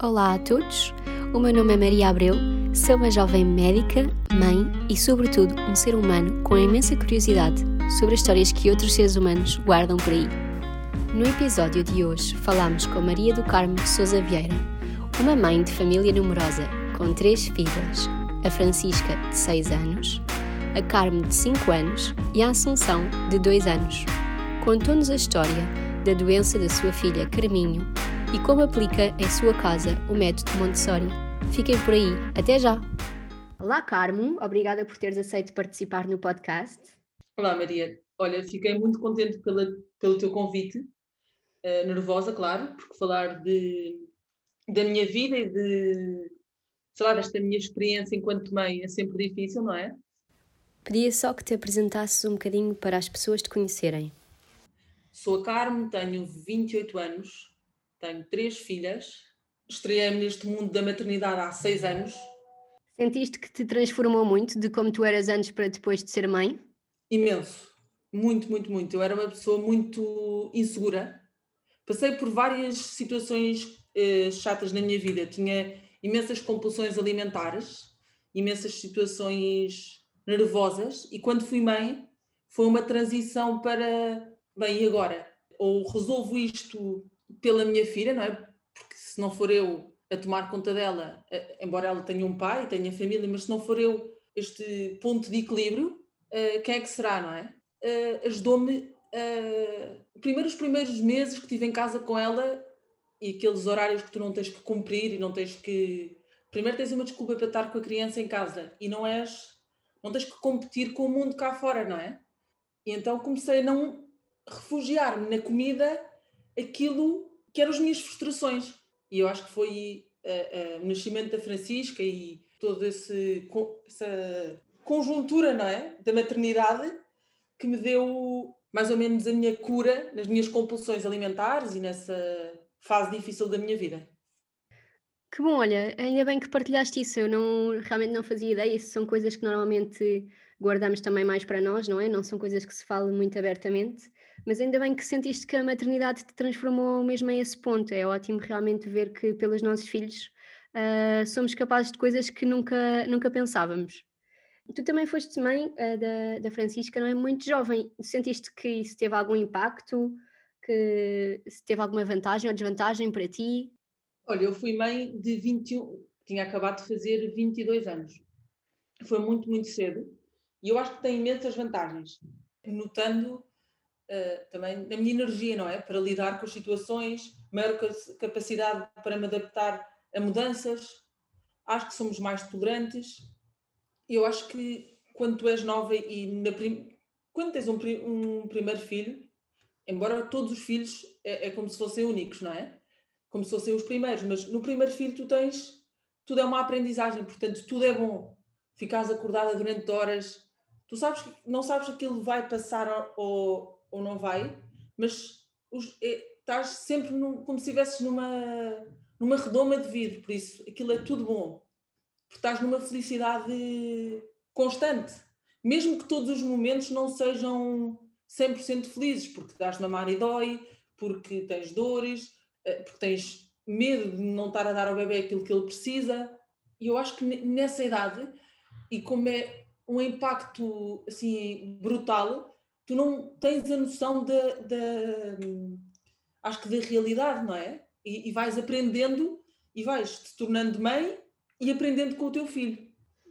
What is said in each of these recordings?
Olá a todos, o meu nome é Maria Abreu, sou uma jovem médica, mãe e, sobretudo, um ser humano com imensa curiosidade sobre as histórias que outros seres humanos guardam por aí. No episódio de hoje falamos com Maria do Carmo Souza Vieira, uma mãe de família numerosa com três filhas, a Francisca, de 6 anos, a Carmo, de 5 anos e a Assunção, de 2 anos. Contou-nos a história da doença da sua filha Carminho e como aplica em sua casa o método Montessori. Fiquem por aí. Até já! Olá, Carmo. Obrigada por teres aceito participar no podcast. Olá, Maria. Olha, fiquei muito contente pela, pelo teu convite. Uh, nervosa, claro, porque falar de, da minha vida e de, sei lá, desta minha experiência enquanto mãe é sempre difícil, não é? Pedia só que te apresentasses um bocadinho para as pessoas te conhecerem. Sou a Carmo, tenho 28 anos, tenho três filhas, estreiei-me neste mundo da maternidade há seis anos. Sentiste que te transformou muito de como tu eras antes para depois de ser mãe? Imenso, muito, muito, muito. Eu era uma pessoa muito insegura. Passei por várias situações eh, chatas na minha vida. Tinha imensas compulsões alimentares, imensas situações nervosas, e quando fui mãe, foi uma transição para, bem, e agora? Ou resolvo isto pela minha filha, não é? Porque se não for eu a tomar conta dela, eh, embora ela tenha um pai, tenha família, mas se não for eu este ponto de equilíbrio, uh, quem é que será, não é? Uh, Ajudou-me, primeiro os primeiros meses que estive em casa com ela e aqueles horários que tu não tens que cumprir e não tens que. Primeiro tens uma desculpa para estar com a criança em casa e não és. Não tens que competir com o mundo cá fora, não é? E então comecei a não refugiar-me na comida aquilo que eram as minhas frustrações. E eu acho que foi uh, uh, o nascimento da Francisca e toda essa conjuntura não é? da maternidade que me deu mais ou menos a minha cura nas minhas compulsões alimentares e nessa fase difícil da minha vida. Que bom, olha, ainda bem que partilhaste isso. Eu não, realmente não fazia ideia. Isso são coisas que normalmente guardamos também mais para nós, não é? Não são coisas que se falam muito abertamente. Mas ainda bem que sentiste que a maternidade te transformou mesmo a esse ponto. É ótimo realmente ver que pelos nossos filhos uh, somos capazes de coisas que nunca, nunca pensávamos. Tu também foste mãe uh, da, da Francisca, não é? Muito jovem. Sentiste que isso teve algum impacto? Que se teve alguma vantagem ou desvantagem para ti? Olha, eu fui mãe de 21, tinha acabado de fazer 22 anos. Foi muito, muito cedo. E eu acho que tem imensas vantagens. Notando uh, também na minha energia, não é? Para lidar com as situações, maior capacidade para me adaptar a mudanças. Acho que somos mais tolerantes. Eu acho que quando tu és nova e prim... quando tens um, um, primeiro filho, embora todos os filhos é, é, como se fossem únicos, não é? Como se fossem os primeiros, mas no primeiro filho tu tens tudo é uma aprendizagem, portanto tudo é bom. Ficares acordada durante horas, tu sabes que não sabes que aquilo vai passar ou, ou não vai, mas os, é, estás sempre num, como se estivesses numa, numa redoma de vidro, por isso aquilo é tudo bom. Porque estás numa felicidade constante. Mesmo que todos os momentos não sejam 100% felizes, porque dás mamar e dói, porque tens dores, eh, porque tens medo de não estar a dar ao bebê aquilo que ele precisa. E eu acho que nessa idade, e como é um impacto assim brutal, tu não tens a noção da acho que da realidade, não é? E, e, vais aprendendo e vais te tornando mãe e aprendendo com o teu filho.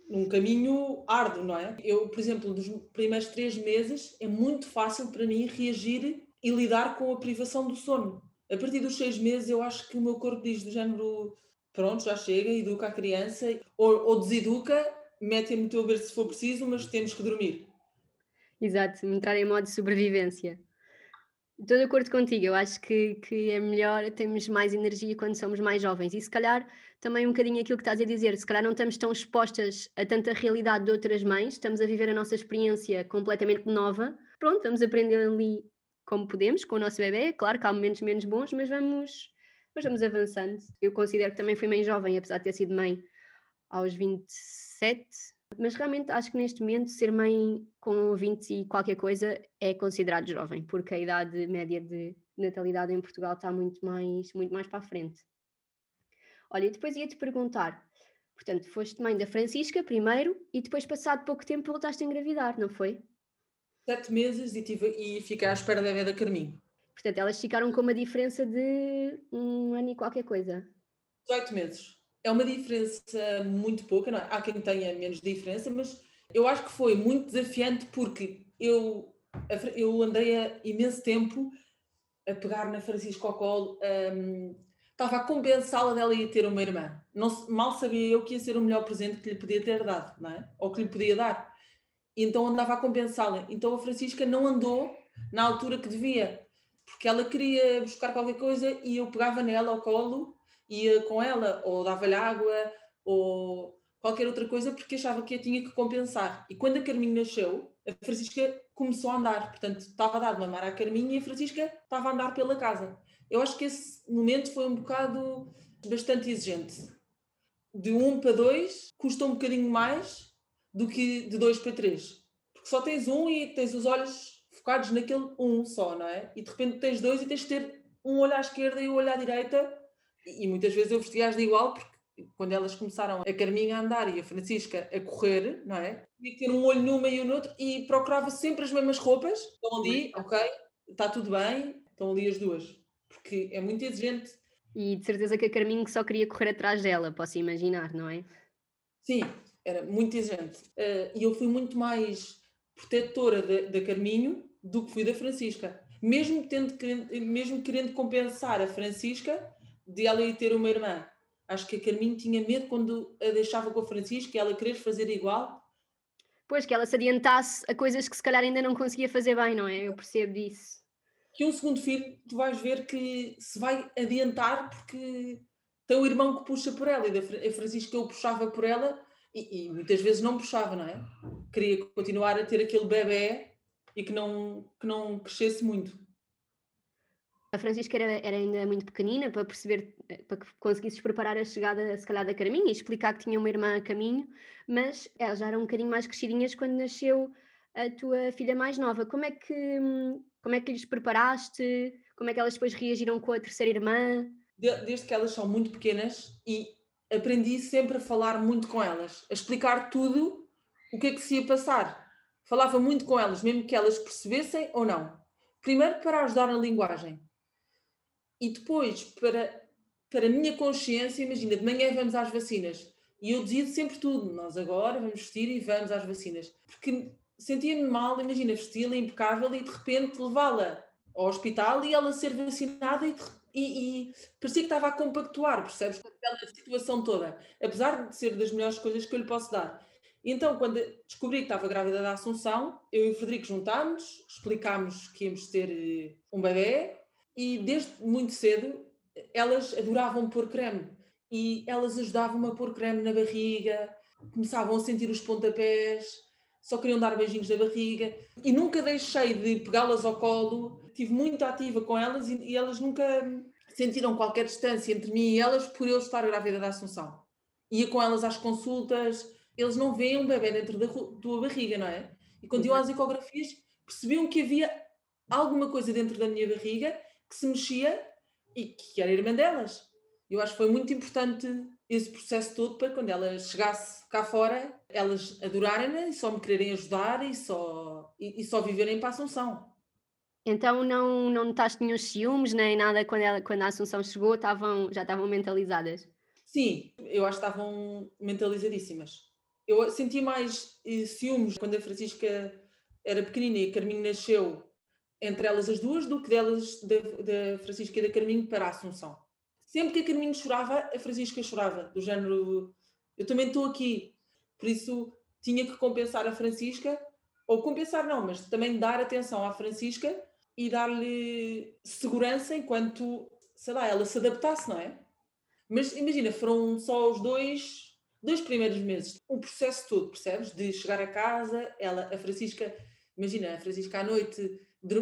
Num caminho árduo, não é? Eu, por exemplo, nos primeiros três meses é muito fácil para mim reagir e lidar com a privação do sono. A partir dos seis meses eu acho que o meu corpo diz do género pronto, já chega, educa a criança, ou, ou deseduca, mete-a no teu berço se for preciso, mas temos que dormir. Exato, entrar em modo de sobrevivência. Estou de acordo contigo, eu acho que, que é melhor termos mais energia quando somos mais jovens e se calhar também um bocadinho aquilo que estás a dizer, se calhar não estamos tão expostas a tanta realidade de outras mães, estamos a viver a nossa experiência completamente nova, pronto, vamos aprender ali como podemos com o nosso bebê, claro que há momentos menos bons, mas vamos, mas vamos avançando. Eu considero que também fui mãe jovem, apesar de ter sido mãe aos 27, mas realmente acho que neste momento ser mãe com 20 e qualquer coisa é considerado jovem, porque a idade média de natalidade em Portugal está muito mais, muito mais para a frente. Olha, e depois ia-te perguntar, portanto, foste mãe da Francisca primeiro e depois, passado pouco tempo, voltaste a engravidar, não foi? Sete meses e, tive, e fiquei à espera da da Carminho. Portanto, elas ficaram com uma diferença de um ano e qualquer coisa. 18 meses. É uma diferença muito pouca, não é? há quem tenha menos diferença, mas eu acho que foi muito desafiante porque eu, eu andei imenso tempo a pegar na Francisca ao um, estava a compensá-la dela ia ter uma irmã. Não, mal sabia eu que ia ser o melhor presente que lhe podia ter dado, não é? Ou que lhe podia dar. Então andava a compensá-la. Então a Francisca não andou na altura que devia, porque ela queria buscar qualquer coisa e eu pegava nela ao colo, ia com ela, ou dava-lhe água, ou qualquer outra coisa, porque achava que a tinha que compensar. E quando a Carminho nasceu, a Francisca começou a andar, portanto, estava a dar de mamar à Carminho e a Francisca estava a andar pela casa. Eu acho que esse momento foi um bocado bastante exigente. De um para dois custa um bocadinho mais do que de dois para três. Porque só tens um e tens os olhos focados naquele um só, não é? E de repente tens dois e tens de ter um olho à esquerda e um olho à direita. E muitas vezes eu vestia-as de igual, porque quando elas começaram a Carminha a andar e a Francisca a correr, não é? Tinha que ter um olho numa e o no outro e procurava sempre as mesmas roupas. Estão ali, ok, está tudo bem, estão ali as duas. Porque é muito exigente. E de certeza que a Carminho só queria correr atrás dela, posso imaginar, não é? Sim, era muito exigente. Uh, e eu fui muito mais protetora da Carminho do que fui da Francisca. Mesmo, tendo, mesmo querendo compensar a Francisca de ela ir ter uma irmã Acho que a Carminho tinha medo quando a deixava com a Francisca, ela querer fazer igual. Pois, que ela se adiantasse a coisas que se calhar ainda não conseguia fazer bem, não é? Eu percebo isso. Que um segundo filho, tu vais ver que se vai adiantar porque tem o irmão que puxa por ela e a Francisca o puxava por ela e, e, muitas vezes não puxava, não é? Queria continuar a ter aquele bebê e que não, que não crescesse muito. A Francisca era, era, ainda muito pequenina para perceber, para que conseguisses preparar a chegada, se calhar, da Carminha e explicar que tinha uma irmã a caminho, mas elas já eram um bocadinho mais crescidinhas quando nasceu a tua filha mais nova. Como é que, como é que lhes preparaste? Como é que elas depois reagiram com a terceira irmã? Desde que elas são muito pequenas e aprendi sempre a falar muito com elas, a explicar tudo o que é que se ia passar. Falava muito com elas, mesmo que elas percebessem ou não. Primeiro para ajudar na linguagem e depois, para, para a minha consciência, imagina, de manhã vamos às vacinas. E eu dizia sempre tudo. Nós agora vamos vestir e vamos às vacinas. Porque sentia-me mal, imagina, vesti-la impecável e de repente levá-la ao hospital e ela ser vacinada e, e, e, parecia que estava a compactuar, percebes? Aquela situação toda. Apesar de ser das melhores coisas que eu lhe posso dar. Então, quando descobri que estava grávida da Assunção, eu e o Frederico juntámos, explicámos que íamos ter eh, um bebê e desde muito cedo elas adoravam pôr creme. E elas ajudavam-me a pôr creme na barriga, começavam a sentir os pontapés, só queriam dar beijinhos na barriga. E nunca deixei de pegá-las ao colo, estive muito ativa com elas e, e, elas nunca sentiram qualquer distância entre mim e elas por eu estar grávida da Assunção. Ia com elas às consultas, eles não veem um bebê dentro da tua barriga, não é? E quando iam às ecografias. Percebiam que havia alguma coisa dentro da minha barriga que se mexia e que era irmã delas. Eu acho que foi muito importante esse processo todo para quando ela chegasse cá fora, elas adorarem-na e só me quererem ajudar e só, e, e, só viverem para a Assunção. Então não, não notaste nenhum ciúmes nem nada quando, ela, quando a Assunção chegou, estavam, já estavam mentalizadas? Sim, eu acho que estavam mentalizadíssimas. Eu senti mais eh, ciúmes quando a Francisca era pequenina e a Carminho nasceu entre elas as duas do que delas da, da Francisca e da Carminho para a Assunção. Sempre que a Carminho chorava, a Francisca chorava, do género eu também estou aqui. Por isso tinha que compensar a Francisca, ou compensar não, mas também dar atenção à Francisca e dar-lhe segurança enquanto, sei lá, ela se adaptasse, não é? Mas imagina, foram só os dois, dois primeiros meses, o processo todo, percebes? De chegar a casa, ela, a Francisca, imagina, a Francisca à noite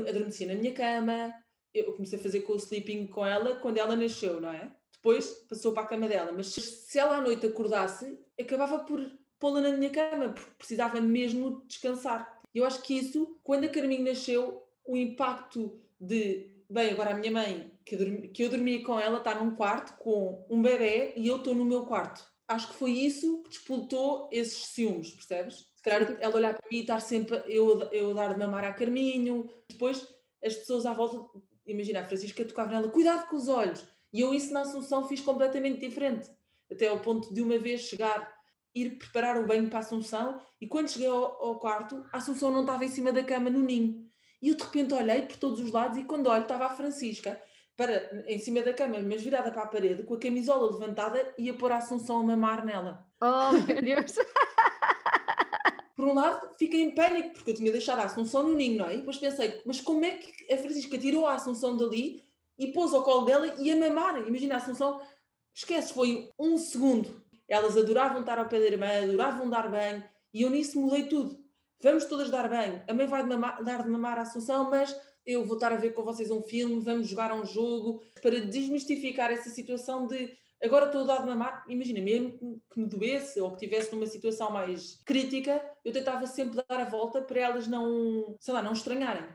adormecia na minha cama, eu comecei a fazer com o sleeping com ela quando ela nasceu, não é? Depois passou para a cama dela, mas se ela à noite acordasse, acabava por pô-la na minha cama, porque precisava mesmo descansar. Eu acho que isso, quando a Carminho nasceu, o impacto de, bem, agora a minha mãe que eu, dormi, que eu dormia com ela, está num quarto com um bebê e eu estou no meu quarto. Acho que foi isso que despoltou esses ciúmes, percebes? Se calhar ela olhar para mim e estar sempre eu, eu dar de mamar a Carminho, depois as pessoas à volta, imagina, a Francisca tocava nela, cuidado com os olhos. E eu isso na Assunção fiz completamente diferente. Até ao ponto de uma vez chegar, ir preparar o banho para a Assunção e quando cheguei ao, ao quarto, a Assunção não estava em cima da cama no ninho. E eu de repente olhei por todos os lados e quando olho estava a Francisca para, em cima da cama, mas virada para a parede, com a camisola levantada e a pôr a Assunção a mamar nela. Oh, meu Deus! Por um lado, fiquei em pânico, porque eu tinha deixado a Assunção no ninho, não é? E depois pensei, mas como é que a Francisca tirou a Assunção dali e pôs ao colo dela e a mamar? Imagina a Assunção, esquece, foi um segundo. Elas adoravam estar ao pé da irmã, adoravam dar banho, e eu nisso mudei tudo. Vamos todas dar banho. A mãe vai dar de mamar a Assunção, mas eu vou estar a ver com vocês um filme, vamos jogar um jogo, para desmistificar essa situação de Agora estou a dar de mamar, imagina, mesmo que me doesse ou que estivesse numa situação mais crítica, eu tentava sempre dar a volta para elas não, sei lá, não estranharem.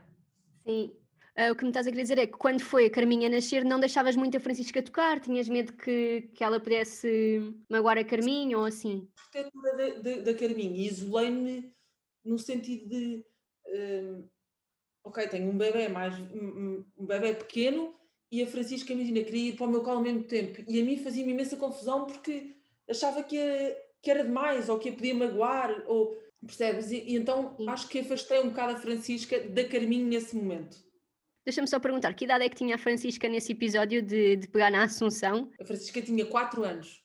Sim. Uh, o que me estás a querer dizer é que quando foi a Carminha nascer, não deixavas muito a Francisca tocar, tinhas medo que, que ela pudesse magoar a Carminha ou assim? Protetora da, da Carminha, isolei-me no sentido de. Uh, ok, tenho um bebê mais um, um bebê pequeno e a Francisca, imagina, queria ir para o meu colo ao mesmo tempo. E a mim fazia-me imensa confusão porque achava que, que era demais, ou que a podia magoar, ou percebes? E, e então acho que afastei um bocado a Francisca da Carminho nesse momento. Deixa-me só perguntar, que idade é que tinha a Francisca nesse episódio de, de pegar na Assunção? A Francisca tinha 4 anos.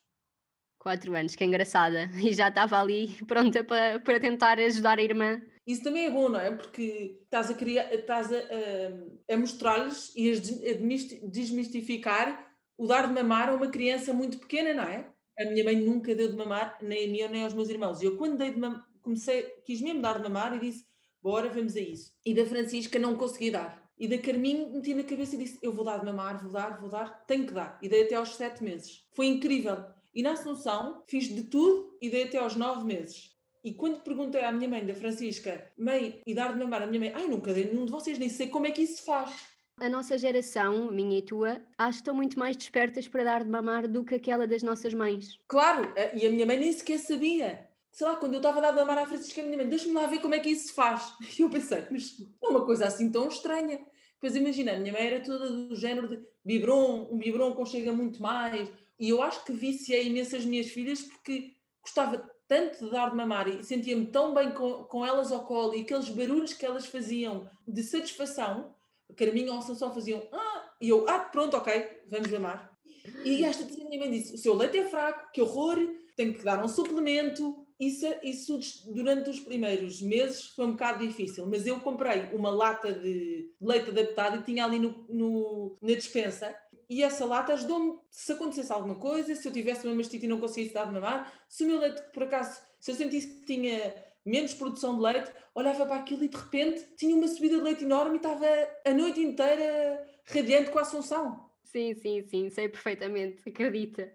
4 anos, que é engraçada. E já estava ali pronta para, para tentar ajudar a irmã isso também é bom, não é? Porque estás a criar, estás a, a, a mostrar-lhes e a desmistificar o dar de mamar a uma criança muito pequena, não é? A minha mãe nunca deu de mamar, nem a mim nem aos meus irmãos. E eu, quando dei de mamar, comecei, quis mesmo dar de mamar e disse: Bora, vamos a isso. E da Francisca não consegui dar. E da Carminho meti na cabeça e disse: Eu vou dar de mamar, vou dar, vou dar, tenho que dar. E dei até aos sete meses. Foi incrível. E na Assunção fiz de tudo e dei até aos nove meses. E quando perguntei à minha mãe, da Francisca, mãe, e dar de mamar a minha mãe, ai, nunca dei nenhum de vocês, nem sei como é que isso se faz. A nossa geração, minha e tua, acho que estão muito mais despertas para dar de mamar do que aquela das nossas mães. Claro, e a minha mãe nem sequer sabia. Sei lá, quando eu estava a dar de mamar à Francisca, a minha mãe, deixa-me lá ver como é que isso se faz. E eu pensei, mas é uma coisa assim tão estranha. Pois imagina, a minha mãe era toda do género de biberon, um biberon conchega muito mais. E eu acho que viciei imensas minhas filhas porque gostava tanto de dar de mamar e sentia-me tão bem com, com elas ao colo e aqueles barulhos que elas faziam de satisfação, a minha Assunção faziam, ah, e eu, ah, pronto, ok, vamos mamar. E esta minha mãe disse: o seu leite é fraco, que horror, tenho que dar um suplemento. Isso, isso durante os primeiros meses foi um bocado difícil, mas eu comprei uma lata de leite adaptado e tinha ali no, no na dispensa e essa lata ajudou-me se acontecesse alguma coisa, se eu tivesse uma mastite e não conseguisse dar de mamar, se o meu leite, por acaso, se eu sentisse que tinha menos produção de leite, olhava para aquilo e de repente tinha uma subida de leite enorme e estava a noite inteira radiante com a Assunção. Sim, sim, sim, sei perfeitamente, acredita.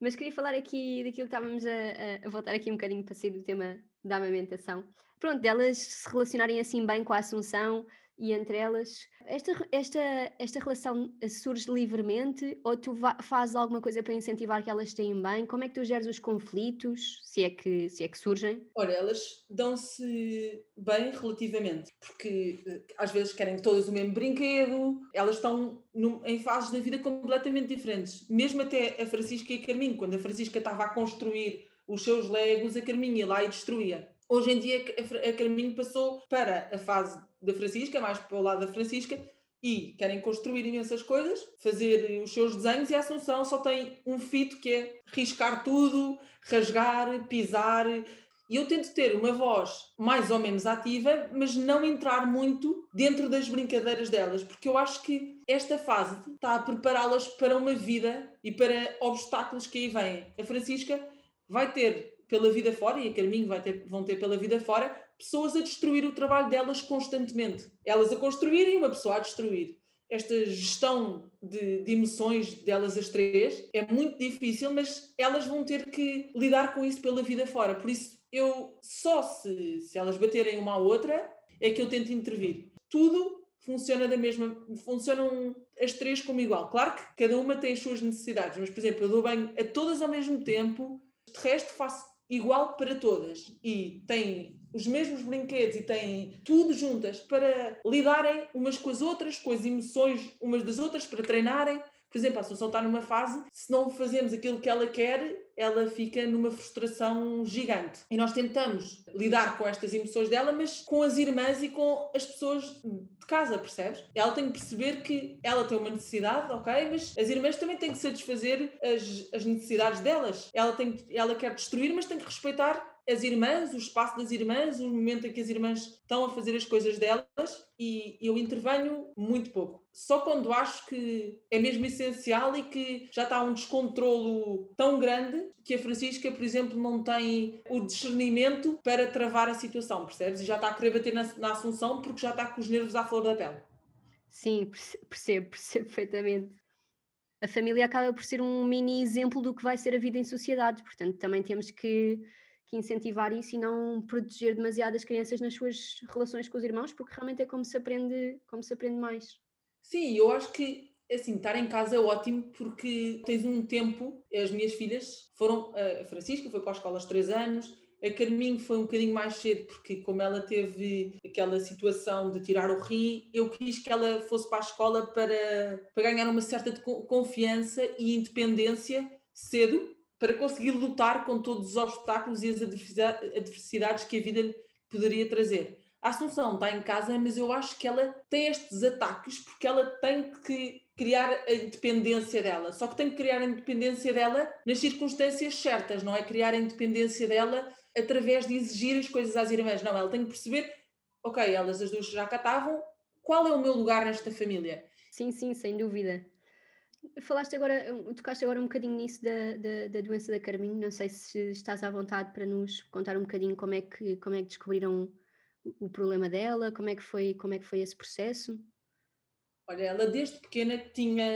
Mas queria falar aqui daquilo que estávamos a, a voltar aqui um bocadinho para sair do tema da amamentação. Pronto, delas se relacionarem assim bem com a Assunção, e entre elas. Esta, esta, esta relação surge livremente ou tu fazes alguma coisa para incentivar que elas tenham bem? Como é que tu geres os conflitos, se é que, se é que surgem? Olha, elas dão-se bem relativamente, porque eh, às vezes querem todas o mesmo brinquedo, elas estão num, em fases da vida completamente diferentes. Mesmo até a Francisca e a Carminho, quando a Francisca estava a construir os seus legos, a Carminho ia lá e destruía. Hoje em dia a Carminho passou para a fase da Francisca, mais para o lado da Francisca, e querem construir imensas coisas, fazer os seus desenhos, e a Assunção só tem um fito que é riscar tudo, rasgar, pisar. E eu tento ter uma voz mais ou menos ativa, mas não entrar muito dentro das brincadeiras delas, porque eu acho que esta fase está a prepará-las para uma vida e para obstáculos que aí vêm. A Francisca vai ter pela vida fora, e a Carminho vai ter, vão ter pela vida fora, pessoas a destruir o trabalho delas constantemente. Elas a construírem e uma pessoa a destruir. Esta gestão de, de, emoções delas as três é muito difícil, mas elas vão ter que lidar com isso pela vida fora. Por isso, eu só se, se elas baterem uma à outra é que eu tento intervir. Tudo funciona da mesma, funcionam as três como igual. Claro que cada uma tem as suas necessidades, mas, por exemplo, eu dou banho a todas ao mesmo tempo, de resto faço igual para todas e têm os mesmos brinquedos e têm tudo juntas para lidarem umas com as outras, com as emoções umas das outras, para treinarem. Por exemplo, a Assunção está numa fase, se não fazemos aquilo que ela quer, ela fica numa frustração gigante. E nós tentamos lidar com estas emoções dela, mas com as irmãs e com as pessoas de casa, percebes? Ela tem que perceber que ela tem uma necessidade, ok? Mas as irmãs também têm que satisfazer as, as necessidades delas. Ela, tem, ela quer destruir, mas tem que respeitar as irmãs, o espaço das irmãs, o momento em que as irmãs estão a fazer as coisas delas e eu intervenho muito pouco. Só quando acho que é mesmo essencial e que já está um descontrolo tão grande que a Francisca, por exemplo, não tem o discernimento para travar a situação, percebes? E já está a querer bater na, na Assunção porque já está com os nervos à flor da pele. Sim, percebo, percebo perfeitamente. A família acaba por ser um mini exemplo do que vai ser a vida em sociedade, portanto, também temos que que incentivar isso e não proteger demasiado as crianças nas suas relações com os irmãos, porque realmente é como se aprende, como se aprende mais. Sim, eu acho que assim, estar em casa é ótimo porque tens um tempo, as minhas filhas foram, a Francisca foi para a escola aos três anos, a Carminho foi um bocadinho mais cedo, porque como ela teve aquela situação de tirar o rim, eu quis que ela fosse para a escola para, para ganhar uma certa confiança e independência cedo, para conseguir lutar com todos os obstáculos e as adversidades que a vida lhe poderia trazer. A Assunção está em casa, mas eu acho que ela tem estes ataques porque ela tem que criar a independência dela. Só que tem que criar a independência dela nas circunstâncias certas, não é criar a independência dela através de exigir as coisas às irmãs. Não, ela tem que perceber, ok, elas as duas já cá estavam, qual é o meu lugar nesta família? Sim, sim, sem dúvida. Falaste agora, tocaste agora um bocadinho nisso da, da, da, doença da Carminho, não sei se estás à vontade para nos contar um bocadinho como é que, como é que descobriram o problema dela, como é que foi, como é que foi esse processo? Olha, ela desde pequena tinha,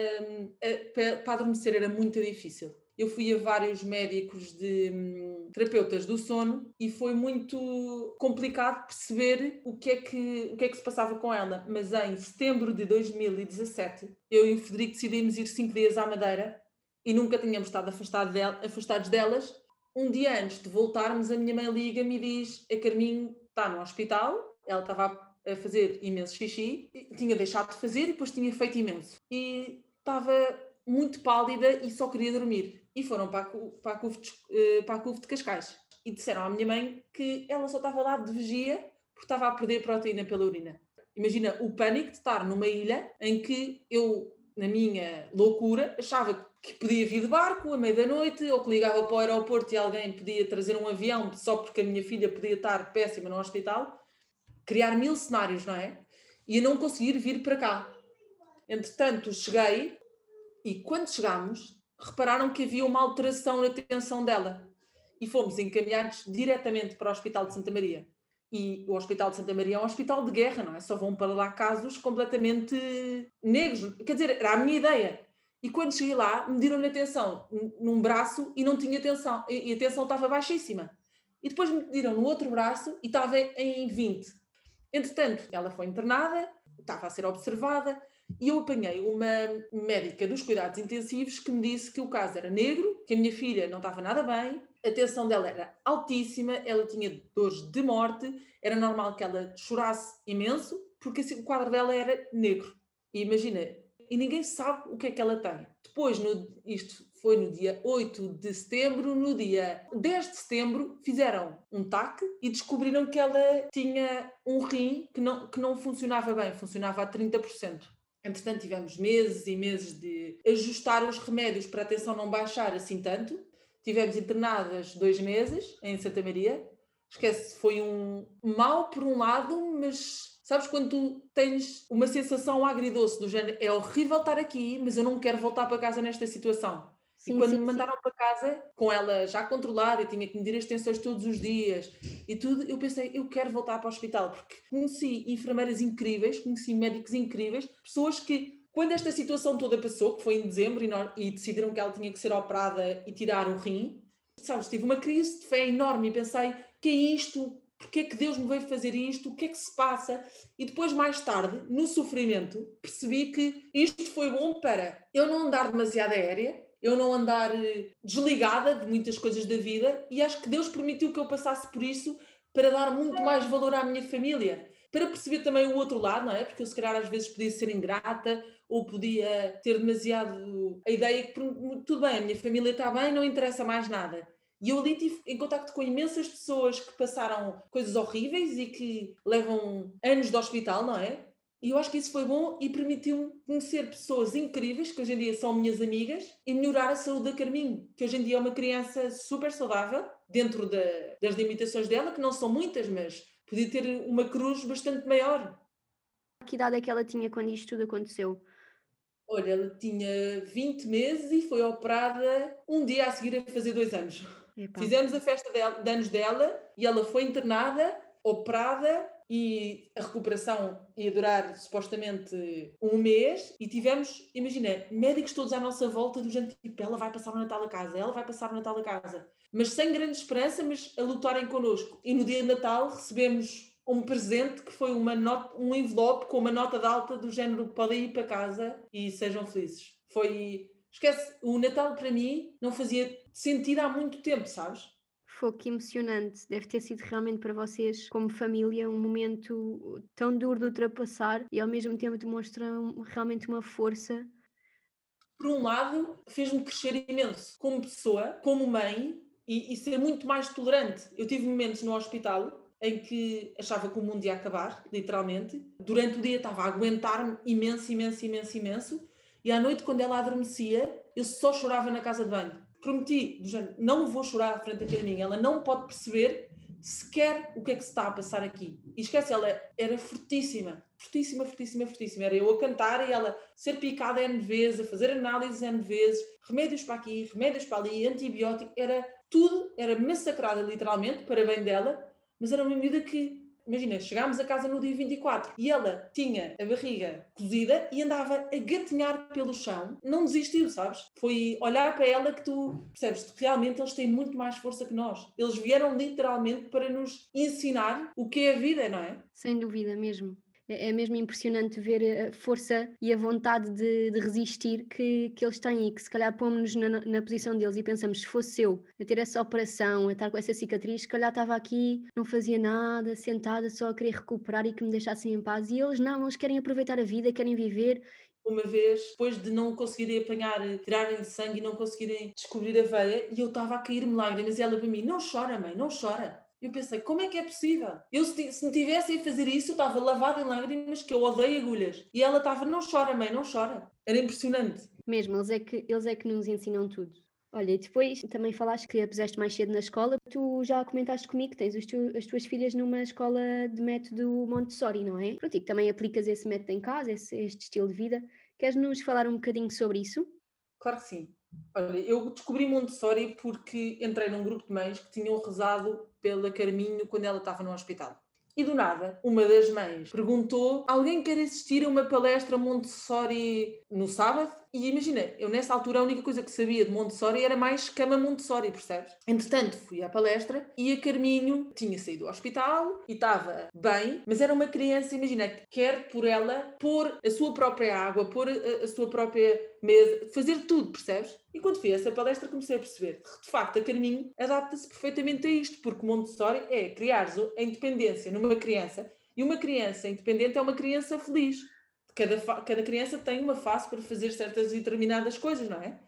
para adormecer era muito difícil eu fui a vários médicos de hum, terapeutas do sono e foi muito complicado perceber o que, é que, o que é que se passava com ela. Mas em setembro de 2017, eu e o Federico decidimos ir cinco dias à Madeira e nunca tínhamos estado afastado afastados delas. Um dia antes de voltarmos, a minha mãe liga-me e diz: A Carminho está no hospital, ela estava a fazer imenso xixi, tinha deixado de fazer e depois tinha feito imenso. E estava muito pálida e só queria dormir e foram para a, para a, eh, de Cascais e disseram à minha mãe que ela só estava lá de vigia porque estava a perder proteína pela urina. Imagina o pânico de estar numa ilha em que eu, na minha loucura, achava que podia vir de barco à meia da noite ou que ligava para o aeroporto e alguém podia trazer um avião só porque a minha filha podia estar péssima no hospital. Criar mil cenários, não é? E a não conseguir vir para cá. Entretanto, cheguei e quando chegámos, repararam que havia uma alteração na tensão dela e fomos encaminhados diretamente para o Hospital de Santa Maria. E o Hospital de Santa Maria é um hospital de guerra, não é? Só vão para lá casos completamente negros. Quer dizer, era a minha ideia. E quando cheguei lá, mediram-lhe a tensão num braço e não tinha tensão. E a tensão estava baixíssima. E depois me mediram no outro braço e estava em 20. Entretanto, ela foi internada, estava a ser observada, e eu apanhei uma médica dos cuidados intensivos que me disse que o caso era negro, que a minha filha não estava nada bem, a tensão dela era altíssima, ela tinha dores de morte, era normal que ela chorasse imenso, porque assim, o quadro dela era negro. E imagina, e ninguém sabe o que é que ela tem. Depois, no, isto foi no dia 8 de setembro, no dia 10 de setembro, fizeram um TAC e descobriram que ela tinha um rim que não, que não funcionava bem, funcionava a 30%. Entretanto, tivemos meses e meses de ajustar os remédios para a tensão não baixar assim tanto. Tivemos internadas dois meses em Santa Maria. Esquece, foi um mal por um lado, mas sabes quando tu tens uma sensação agridoce do género é horrível estar aqui, mas eu não quero voltar para casa nesta situação. Sim, e quando sim, me mandaram sim. para casa, com ela já controlada, eu tinha que medir as tensões todos os dias e tudo, eu pensei, eu quero voltar para o hospital, porque conheci enfermeiras incríveis, conheci médicos incríveis, pessoas que, quando esta situação toda passou, que foi em dezembro, e, decidiram que ela tinha que ser operada e tirar o rim, sabes, tive uma crise de fé enorme e pensei, que é isto? porque é que Deus me veio fazer isto, o que é que se passa? E depois, mais tarde, no sofrimento, percebi que isto foi bom para eu não andar demasiado aérea, eu não andar eh, desligada de muitas coisas da vida, e acho que Deus permitiu que eu passasse por isso para dar muito mais valor à minha família, para perceber também o outro lado, não é? Porque eu, se calhar, às vezes podia ser ingrata ou podia ter demasiado a ideia que tudo bem, a minha família está bem, não interessa mais nada. E eu ali tive em contacto com imensas pessoas que passaram coisas horríveis e que levam anos de hospital, não é? E eu acho que isso foi bom e permitiu-me conhecer pessoas incríveis, que hoje em dia são minhas amigas, e melhorar a saúde da Carminho, que hoje em dia é uma criança super saudável, dentro da, das limitações dela, que não são muitas, mas podia ter uma cruz bastante maior. Que idade é que ela tinha quando isto tudo aconteceu? Olha, ela tinha 20 meses e foi operada um dia a seguir a fazer dois anos. Epa. Fizemos a festa de, de anos dela e ela foi internada, operada e a recuperação ia durar supostamente um mês e tivemos, imagina, médicos todos à nossa volta do gente tipo, ela vai passar o Natal a casa, ela vai passar o Natal a casa, mas sem grande esperança, mas a lutarem connosco. E no dia de Natal recebemos um presente que foi uma nota, um envelope com uma nota de alta do género podem ir para casa e sejam felizes. Foi, esquece, o Natal para mim não fazia sentido há muito tempo, sabes? Foi que emocionante. Deve ter sido realmente para vocês, como família, um momento tão duro de ultrapassar e ao mesmo tempo demonstra realmente uma força. Por um lado, fez-me crescer imenso como pessoa, como mãe e, e ser muito mais tolerante. Eu tive momentos no hospital em que achava que o mundo ia acabar, literalmente. Durante o dia estava a aguentar-me imenso, imenso, imenso, imenso. E à noite, quando ela adormecia, eu só chorava na casa de banho. Prometi, não vou chorar à frente da mim. Ela não pode perceber sequer o que é que se está a passar aqui. E esquece, ela era fortíssima, fortíssima, fortíssima, fortíssima. Era eu a cantar e ela ser picada N vezes, a fazer análises N vezes, remédios para aqui, remédios para ali, antibiótico, era tudo, era massacrada literalmente, para bem dela, mas era uma miúda que, imagina, chegámos a casa no dia 24 e ela tinha a barriga cozida e andava a gatinhar pelo chão, não desistiu, sabes? Foi olhar para ela que tu percebes que realmente eles têm muito mais força que nós. Eles vieram literalmente para nos ensinar o que é a vida, não é? Sem dúvida mesmo. É, é mesmo impressionante ver a força e a vontade de, de resistir que, que eles têm e que se calhar pomos-nos na, na, posição deles e pensamos, se fosse eu a ter essa operação, a estar com essa cicatriz, se calhar estava aqui, não fazia nada, sentada, só a querer recuperar e que me deixassem em paz. E eles não, eles querem aproveitar a vida, querem viver uma vez, depois de não conseguirem apanhar, tirarem sangue e não conseguirem descobrir a veia, e eu estava a cair-me lágrimas, e ela para mim, não chora mãe, não chora. Eu pensei, como é que é possível? Eu, se, me tivessem a fazer isso, eu estava lavada em lágrimas, que eu odeio agulhas. E ela estava, não chora, mãe, não chora. Era impressionante. Mesmo, eles é que, eles é que nos ensinam tudo. Olha, e depois também falaste que a puseste mais cedo na escola. Tu já comentaste comigo que tens tu, as tuas filhas numa escola de método Montessori, não é? Pronto, e que também aplicas esse método em casa, esse, este estilo de vida. Queres nos falar um bocadinho sobre isso? Claro que sim. Olha, eu descobri Montessori porque entrei num grupo de mães que tinham rezado pela Carminho quando ela estava no hospital. E do nada, uma das mães perguntou: alguém quer assistir a uma palestra Montessori no sábado? E imagina, eu nessa altura a única coisa que sabia de Montessori era mais cama Montessori, percebes? Entretanto, fui à palestra e a Carminho tinha saído do hospital e estava bem, mas era uma criança, imagina, que quer por ela pôr a sua própria água, pôr a, a sua própria mesa, fazer tudo, percebes? E quando fui a essa palestra comecei a perceber que, de facto, a Carminho adapta-se perfeitamente a isto, porque Montessori é criar a independência numa criança e uma criança independente é uma criança feliz cada, cada criança tem uma fase para fazer certas e determinadas coisas, não é?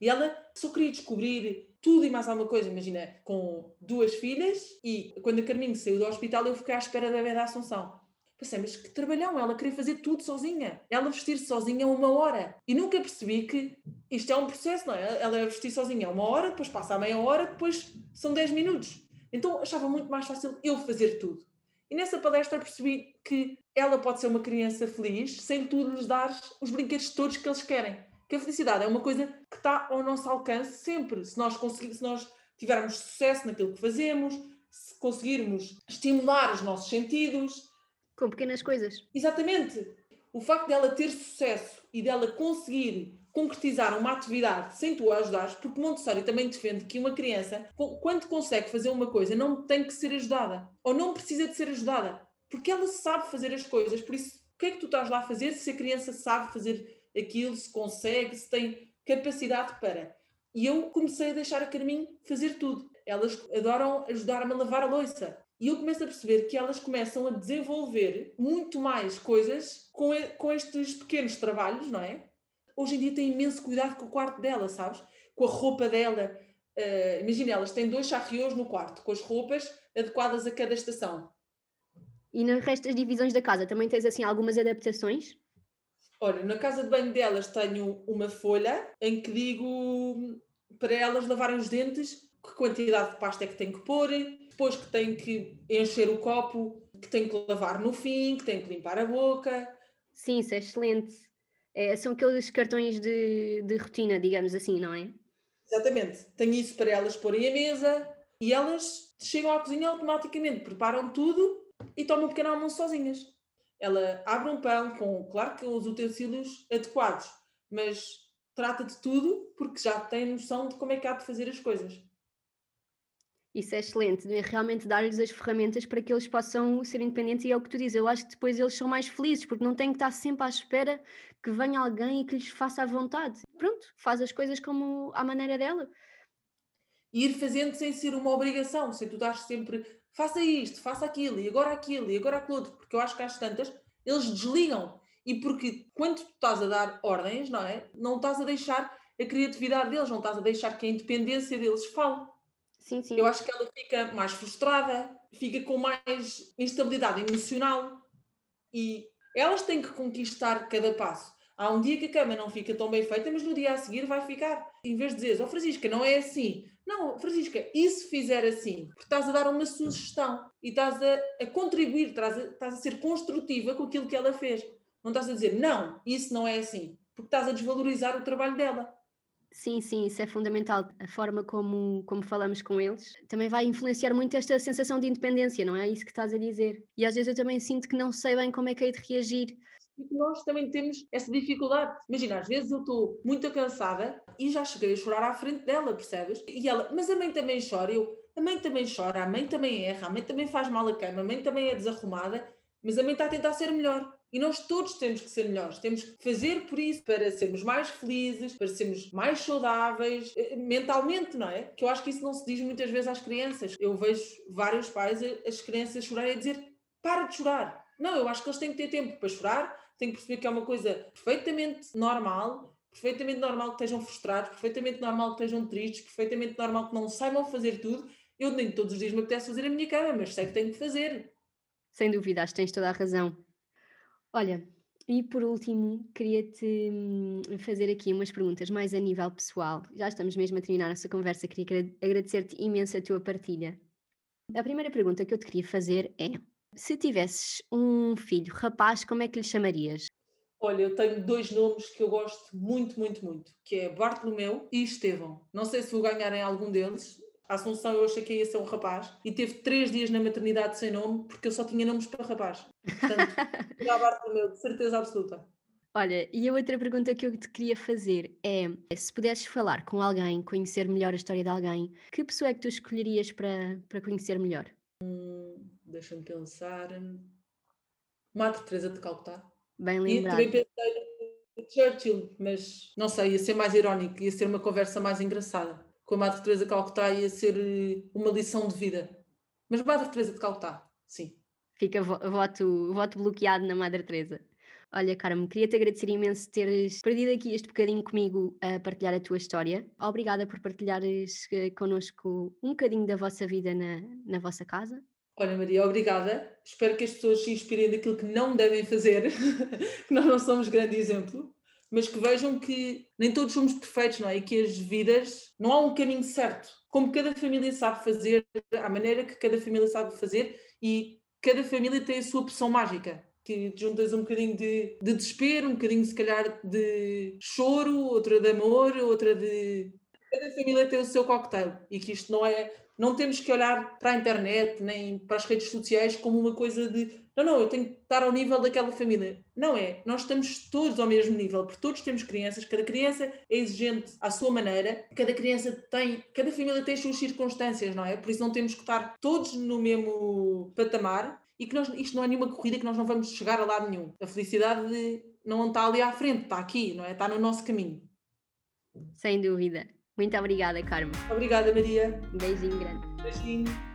E ela só queria descobrir tudo e mais alguma coisa. Imagina, com duas filhas e quando a Carminho saiu do hospital eu fiquei à espera da Vera Assunção. Pensei, mas que trabalhão, ela queria fazer tudo sozinha. Ela vestir-se sozinha uma hora. E nunca percebi que isto é um processo, não é? Ela vestir sozinha uma hora, depois passa a meia hora, depois são 10 minutos. Então achava muito mais fácil eu fazer tudo. E nessa palestra percebi que ela pode ser uma criança feliz sem tu lhes dar os brinquedos todos que eles querem. Que a felicidade é uma coisa que está ao nosso alcance sempre. Se nós, conseguir, se nós tivermos sucesso naquilo que fazemos, se conseguirmos estimular os nossos sentidos. Com pequenas coisas. Exatamente. O facto dela ter sucesso e dela conseguir concretizar uma atividade sem tu a ajudares, porque Montessori também defende que uma criança, quando consegue fazer uma coisa, não tem que ser ajudada, ou não precisa de ser ajudada, porque ela sabe fazer as coisas, por isso, o que é que tu estás lá a fazer se a criança sabe fazer aquilo, se consegue, se tem capacidade para. E eu comecei a deixar a Carminho fazer tudo. Elas adoram ajudar-me a lavar a louça. E eu começo a perceber que elas começam a desenvolver muito mais coisas com, com estes pequenos trabalhos, não é? Hoje em dia tem imenso cuidado com o quarto dela, sabes? Com a roupa dela. Uh, Imagina, elas têm dois charrios no quarto, com as roupas adequadas a cada estação. E no resto das divisões da casa também tens assim algumas adaptações? Olha, na casa de banho delas tenho uma folha em que digo para elas lavarem os dentes que quantidade de pasta é que tem que pôr, depois que tem que encher o copo, que tem que lavar no fim, que tem que limpar a boca. Sim, isso é excelente. É, são aqueles cartões de, de rotina, digamos assim, não é? Exatamente. Tenho isso para elas porem a mesa e elas chegam à cozinha automaticamente, preparam tudo e tomam um pequeno almoço sozinhas. Ela abre um pão com, claro que os utensílios adequados, mas trata de tudo porque já tem noção de como é que há de fazer as coisas. Isso é excelente, realmente dar-lhes as ferramentas para que eles possam ser independentes e é o que tu dizes, eu acho que depois eles são mais felizes porque não têm que estar sempre à espera que venha alguém e que lhes faça à vontade. Pronto, faz as coisas como à maneira dela. E ir fazendo sem ser uma obrigação, sem tu estás sempre faça isto, faça aquilo, e agora aquilo, e agora aquilo outro, porque eu acho que às tantas eles desligam. E porque quando tu estás a dar ordens, não é? Não estás a deixar a criatividade deles, não estás a deixar que a independência deles fale. Sim, sim. Eu acho que ela fica mais frustrada, fica com mais instabilidade emocional e elas têm que conquistar cada passo. Há um dia que a cama não fica tão bem feita, mas no dia a seguir vai ficar. Em vez de dizer, oh Francisca, não é assim. Não, Francisca, e se fizer assim? Porque estás a dar uma sugestão e estás a, a contribuir, estás a, estás a ser construtiva com aquilo que ela fez. Não estás a dizer, não, isso não é assim. Porque estás a desvalorizar o trabalho dela. Sim, sim, isso é fundamental. A forma como, como falamos com eles também vai influenciar muito esta sensação de independência, não é isso que estás a dizer? E às vezes eu também sinto que não sei bem como é que hei de reagir. Nós também temos essa dificuldade. Imagina, às vezes eu estou muito cansada e já cheguei a chorar à frente dela, percebes? E ela, mas a mãe também chora. Eu, a mãe também chora, a mãe também erra, a mãe também faz mal a cama, a mãe também é desarrumada, mas a mãe está a tentar ser melhor. E nós todos temos que ser melhores, temos que fazer por isso para sermos mais felizes, para sermos mais saudáveis eh, mentalmente, não é? Que eu acho que isso não se diz muitas vezes às crianças. Eu vejo vários pais, as crianças chorarem e dizer: para de chorar. Não, eu acho que eles têm que ter tempo para chorar, têm que perceber que é uma coisa perfeitamente normal, perfeitamente normal que estejam frustrados, perfeitamente normal que estejam tristes, perfeitamente normal que não saibam fazer tudo. Eu nem todos os dias me apetece fazer a minha cama, mas sei que tenho que fazer. Sem dúvida, acho que tens toda a razão. Olha, e por último, queria-te hum, fazer aqui umas perguntas mais a nível pessoal. Já estamos mesmo a terminar essa conversa, queria agradecer-te imenso a tua partilha. A primeira pergunta que eu te queria fazer é: se tivesses um filho rapaz, como é que lhe chamarias? Olha, eu tenho dois nomes que eu gosto muito, muito, muito, que é Bartolomeu e Estevão. Não sei se vou ganhar em algum deles, a Assunção eu achei que ia ser um rapaz e teve três dias na maternidade sem nome porque eu só tinha nomes para rapaz. Portanto, meu, de certeza absoluta. Olha, e a outra pergunta que eu te queria fazer é: se pudesses falar com alguém, conhecer melhor a história de alguém, que pessoa é que tu escolherias para, para conhecer melhor? Hum, Deixa-me pensar. Madre Teresa de Calcutá. Bem lembrado. E também pensei Churchill, mas não sei, ia ser mais irónico, ia ser uma conversa mais engraçada com a Madre Teresa de Calcutá ia ser eh, uma lição de vida. Mas Madre Teresa de Calcutá, sim. Fica voto, voto bloqueado na Madre Teresa. Olha, Carmen, queria-te agradecer imenso teres perdido aqui este bocadinho comigo a partilhar a tua história. Obrigada por partilhares eh, connosco um bocadinho da vossa vida na, na vossa casa. Olha, Maria, obrigada. Espero que as pessoas se inspirem daquilo que não devem fazer, que nós não somos grande exemplo mas que vejam que nem todos somos perfeitos, não é? E que as vidas, não há um caminho certo. Como cada família sabe fazer, a maneira que cada família sabe fazer e cada família tem a sua opção mágica. Que juntas um bocadinho de, de desespero, um bocadinho se calhar de choro, outra de amor, outra de cada família tem o seu cocktail e que isto não é. Não temos que olhar para a internet nem para as redes sociais como uma coisa de não, não, eu tenho que estar ao nível daquela família. Não é. Nós estamos todos ao mesmo nível, porque todos temos crianças, cada criança é exigente à sua maneira, cada criança tem, cada família tem as suas circunstâncias, não é? Por isso não temos que estar todos no mesmo patamar e que nós, isto não é nenhuma corrida que nós não vamos chegar a lado nenhum. A felicidade não está ali à frente, está aqui, não é? Está no nosso caminho. Sem dúvida. Muito obrigada, Carmo. Obrigada, Maria. Um beijinho grande. Beijinho.